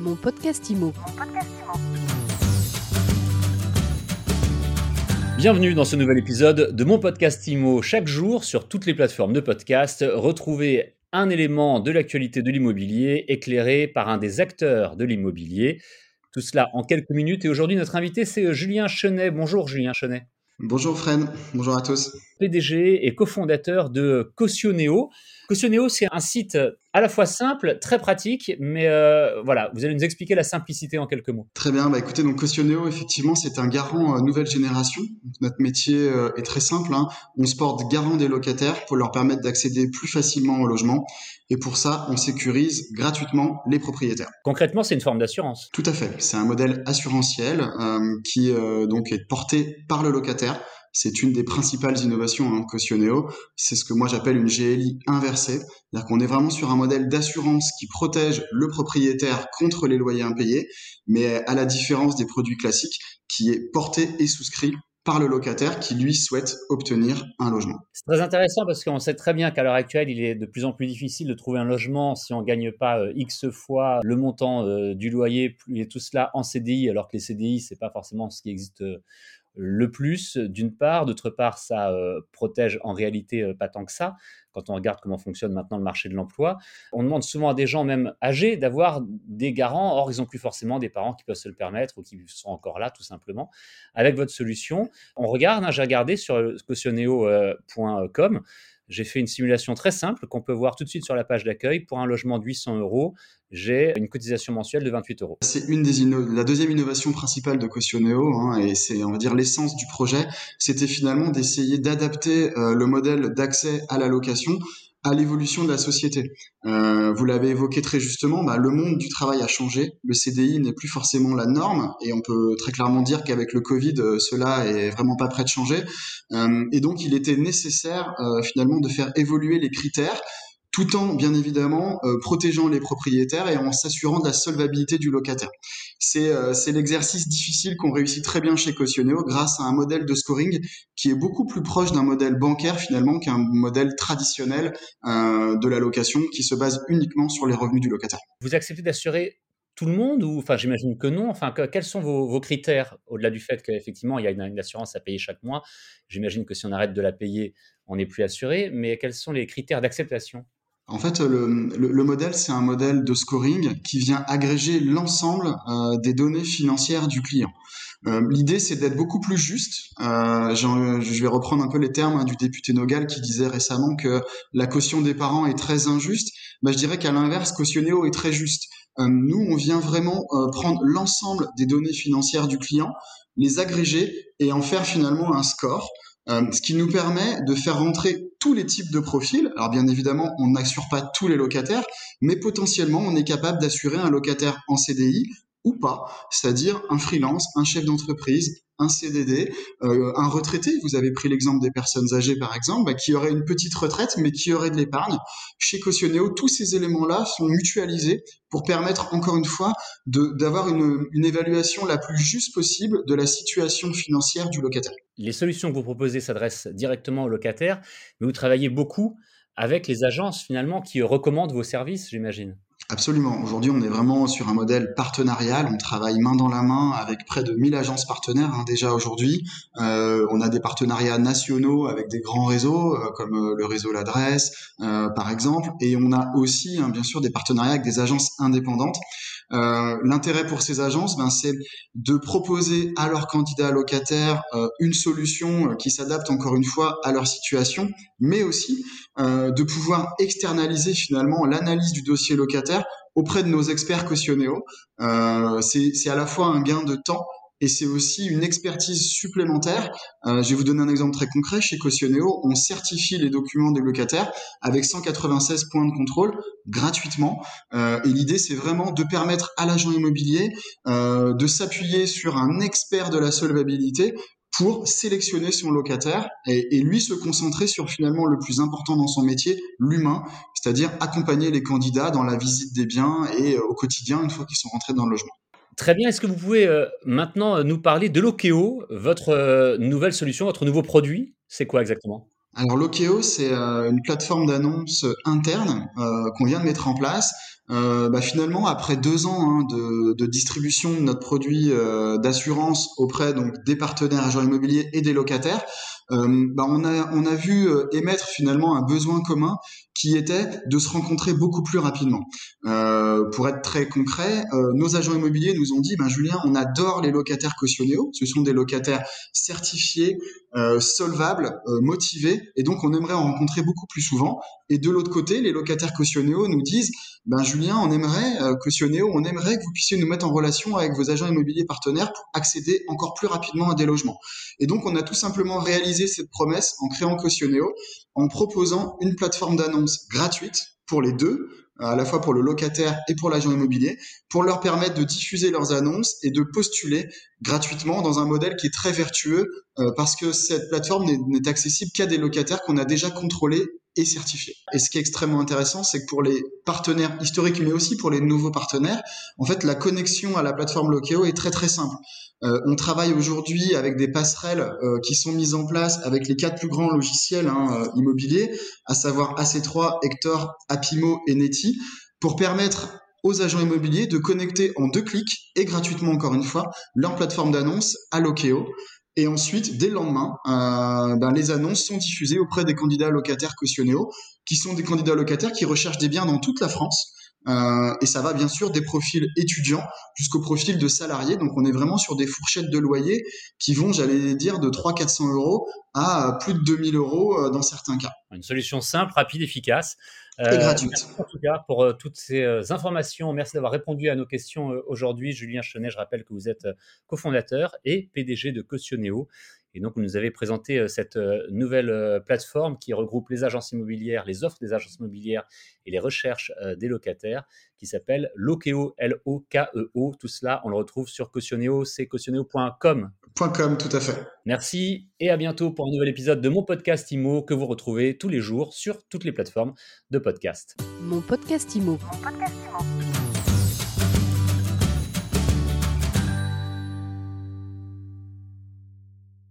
Mon podcast IMO. Bienvenue dans ce nouvel épisode de mon podcast IMO. Chaque jour, sur toutes les plateformes de podcast, retrouvez un élément de l'actualité de l'immobilier éclairé par un des acteurs de l'immobilier. Tout cela en quelques minutes. Et aujourd'hui, notre invité, c'est Julien Chenet. Bonjour Julien Chenet. Bonjour Fred, bonjour à tous. PDG et cofondateur de Cautioneo. Cautioneo, c'est un site à la fois simple, très pratique, mais euh, voilà, vous allez nous expliquer la simplicité en quelques mots. Très bien, bah écoutez, donc Cautioneo, effectivement, c'est un garant euh, nouvelle génération. notre métier euh, est très simple, hein. on se porte garant des locataires pour leur permettre d'accéder plus facilement au logement. Et pour ça, on sécurise gratuitement les propriétaires. Concrètement, c'est une forme d'assurance. Tout à fait, c'est un modèle assurantiel qui donc est porté par le locataire c'est une des principales innovations hein, Cautioneo. C'est ce que moi j'appelle une GLI inversée. C'est-à-dire qu'on est vraiment sur un modèle d'assurance qui protège le propriétaire contre les loyers impayés, mais à la différence des produits classiques, qui est porté et souscrit par le locataire qui lui souhaite obtenir un logement. C'est très intéressant parce qu'on sait très bien qu'à l'heure actuelle, il est de plus en plus difficile de trouver un logement si on ne gagne pas euh, X fois le montant euh, du loyer et tout cela en CDI, alors que les CDI, c'est pas forcément ce qui existe euh, le plus, d'une part. D'autre part, ça euh, protège en réalité euh, pas tant que ça. Quand on regarde comment fonctionne maintenant le marché de l'emploi, on demande souvent à des gens même âgés d'avoir des garants. Or, ils n'ont plus forcément des parents qui peuvent se le permettre ou qui sont encore là, tout simplement. Avec votre solution, on regarde, hein, j'ai regardé sur cautioneo.com, j'ai fait une simulation très simple qu'on peut voir tout de suite sur la page d'accueil. Pour un logement de 800 euros, j'ai une cotisation mensuelle de 28 euros. C'est une des la deuxième innovation principale de Cautioneo, hein, et c'est on va dire l'essence du projet, c'était finalement d'essayer d'adapter euh, le modèle d'accès à la location à l'évolution de la société. Euh, vous l'avez évoqué très justement, bah, le monde du travail a changé, le CDI n'est plus forcément la norme, et on peut très clairement dire qu'avec le Covid, euh, cela est vraiment pas prêt de changer. Euh, et donc, il était nécessaire finalement de faire évoluer les critères tout en bien évidemment euh, protégeant les propriétaires et en s'assurant de la solvabilité du locataire. C'est euh, l'exercice difficile qu'on réussit très bien chez Cautioneo grâce à un modèle de scoring qui est beaucoup plus proche d'un modèle bancaire finalement qu'un modèle traditionnel euh, de la location qui se base uniquement sur les revenus du locataire. Vous acceptez d'assurer tout le monde ou enfin j'imagine que non enfin quels sont vos, critères au-delà du fait qu'effectivement il y a une, assurance à payer chaque mois? J'imagine que si on arrête de la payer on n'est plus assuré mais quels sont les critères d'acceptation? En fait, le, le, modèle, c'est un modèle de scoring qui vient agréger l'ensemble euh, des données financières du client. Euh, L'idée, c'est d'être beaucoup plus juste. Euh, je vais reprendre un peu les termes hein, du député Nogal qui disait récemment que la caution des parents est très injuste. Bah, je dirais qu'à l'inverse, Cautionnéo est très juste. Nous, on vient vraiment prendre l'ensemble des données financières du client, les agréger et en faire finalement un score. Euh, ce qui nous permet de faire rentrer tous les types de profils. Alors bien évidemment, on n'assure pas tous les locataires, mais potentiellement, on est capable d'assurer un locataire en CDI ou pas, c'est-à-dire un freelance, un chef d'entreprise, un CDD, euh, un retraité. Vous avez pris l'exemple des personnes âgées, par exemple, bah, qui auraient une petite retraite, mais qui auraient de l'épargne. Chez Cautioneo, tous ces éléments-là sont mutualisés pour permettre, encore une fois, d'avoir une, une évaluation la plus juste possible de la situation financière du locataire. Les solutions que vous proposez s'adressent directement aux locataires, mais vous travaillez beaucoup avec les agences finalement qui recommandent vos services, j'imagine. Absolument. Aujourd'hui, on est vraiment sur un modèle partenarial. On travaille main dans la main avec près de 1000 agences partenaires hein, déjà aujourd'hui. Euh, on a des partenariats nationaux avec des grands réseaux euh, comme euh, le réseau L'Adresse, par exemple. Et on a aussi, hein, bien sûr, des partenariats avec des agences indépendantes. Euh, l'intérêt pour ces agences, ben, c'est de proposer à leurs candidats locataires une solution qui s'adapte encore une fois à leur situation, mais aussi de pouvoir externaliser finalement l'analyse du dossier locataire auprès de nos experts cautionnéo. Euh, c'est à la fois un gain de temps et c'est aussi une expertise supplémentaire. Euh, je vais vous donner un exemple très concret. Chez Cautioneo, on certifie les documents des locataires avec 196 points de contrôle gratuitement. Euh, et l'idée, c'est vraiment de permettre à l'agent immobilier euh, de s'appuyer sur un expert de la solvabilité pour sélectionner son locataire et, et, lui se concentrer sur finalement le plus important dans son métier, l'humain, c'est-à-dire accompagner les candidats dans la visite des biens et euh, au quotidien une fois qu'ils sont rentrés dans le logement. Très bien. Est-ce que vous pouvez euh, maintenant nous parler de Lokeo, votre euh, nouvelle solution, votre nouveau produit? C'est quoi exactement? Alors Lokeo, c'est une plateforme d'annonce interne qu'on vient de mettre en place. Euh, bah finalement, après deux ans hein, de, distribution de notre produit euh, d'assurance auprès donc des partenaires agents immobiliers et des locataires, euh, bah on a on a vu euh, émettre finalement un besoin commun qui était de se rencontrer beaucoup plus rapidement. Euh, pour être très concret, euh, nos agents immobiliers nous ont dit, ben Julien, on adore les locataires cautionnéo, ce sont des locataires certifiés, euh, solvables, euh, motivés, et donc on aimerait en rencontrer beaucoup plus souvent. Et de l'autre côté, les locataires cautionnéo nous disent, ben Julien, on aimerait, euh, on aimerait que vous puissiez nous mettre en relation avec vos agents immobiliers partenaires pour accéder encore plus rapidement à des logements. Et donc on a tout simplement réalisé cette promesse en créant cautionnéo, en proposant une plateforme d'annonce gratuite pour les deux, à la fois pour le locataire et pour l'agent immobilier, pour leur permettre de diffuser leurs annonces et de postuler gratuitement dans un modèle qui est très vertueux euh, parce que cette plateforme n'est accessible qu'à des locataires qu'on a déjà contrôlés et certifiés. Et ce qui est extrêmement intéressant, c'est que pour les partenaires historiques, mais aussi pour les nouveaux partenaires, en fait, la connexion à la plateforme Lokeo est très très simple. Euh, on travaille aujourd'hui avec des passerelles euh, qui sont mises en place avec les quatre plus grands logiciels hein, euh, immobiliers, à savoir AC3, Hector, Apimo et Neti, pour permettre aux agents immobiliers de connecter en deux clics et gratuitement encore une fois leur plateforme d'annonce à Lokeo. Et ensuite, dès le lendemain, euh, ben, les annonces sont diffusées auprès des candidats locataires cautionnéo, qui sont des candidats locataires qui recherchent des biens dans toute la France euh, et ça va bien sûr des profils étudiants jusqu'au profil de salariés. Donc on est vraiment sur des fourchettes de loyer qui vont, j'allais dire, de 300-400 euros à plus de 2000 euros euh, dans certains cas. Une solution simple, rapide, efficace. Euh, et gratuite. Merci en tout cas pour euh, toutes ces informations. Merci d'avoir répondu à nos questions aujourd'hui. Julien Chenet, je rappelle que vous êtes cofondateur et PDG de Cautionnéo. Et donc, vous nous avez présenté euh, cette euh, nouvelle euh, plateforme qui regroupe les agences immobilières, les offres des agences immobilières et les recherches des locataires, qui s'appelle Lokeo, L-O-K-E-O. Tout cela, on le retrouve sur Cautioneo, c'est cautioneo.com. .com, tout à fait. Merci et à bientôt pour un nouvel épisode de mon podcast IMO que vous retrouvez tous les jours sur toutes les plateformes de podcast. Mon podcast IMO. Mon podcast IMO.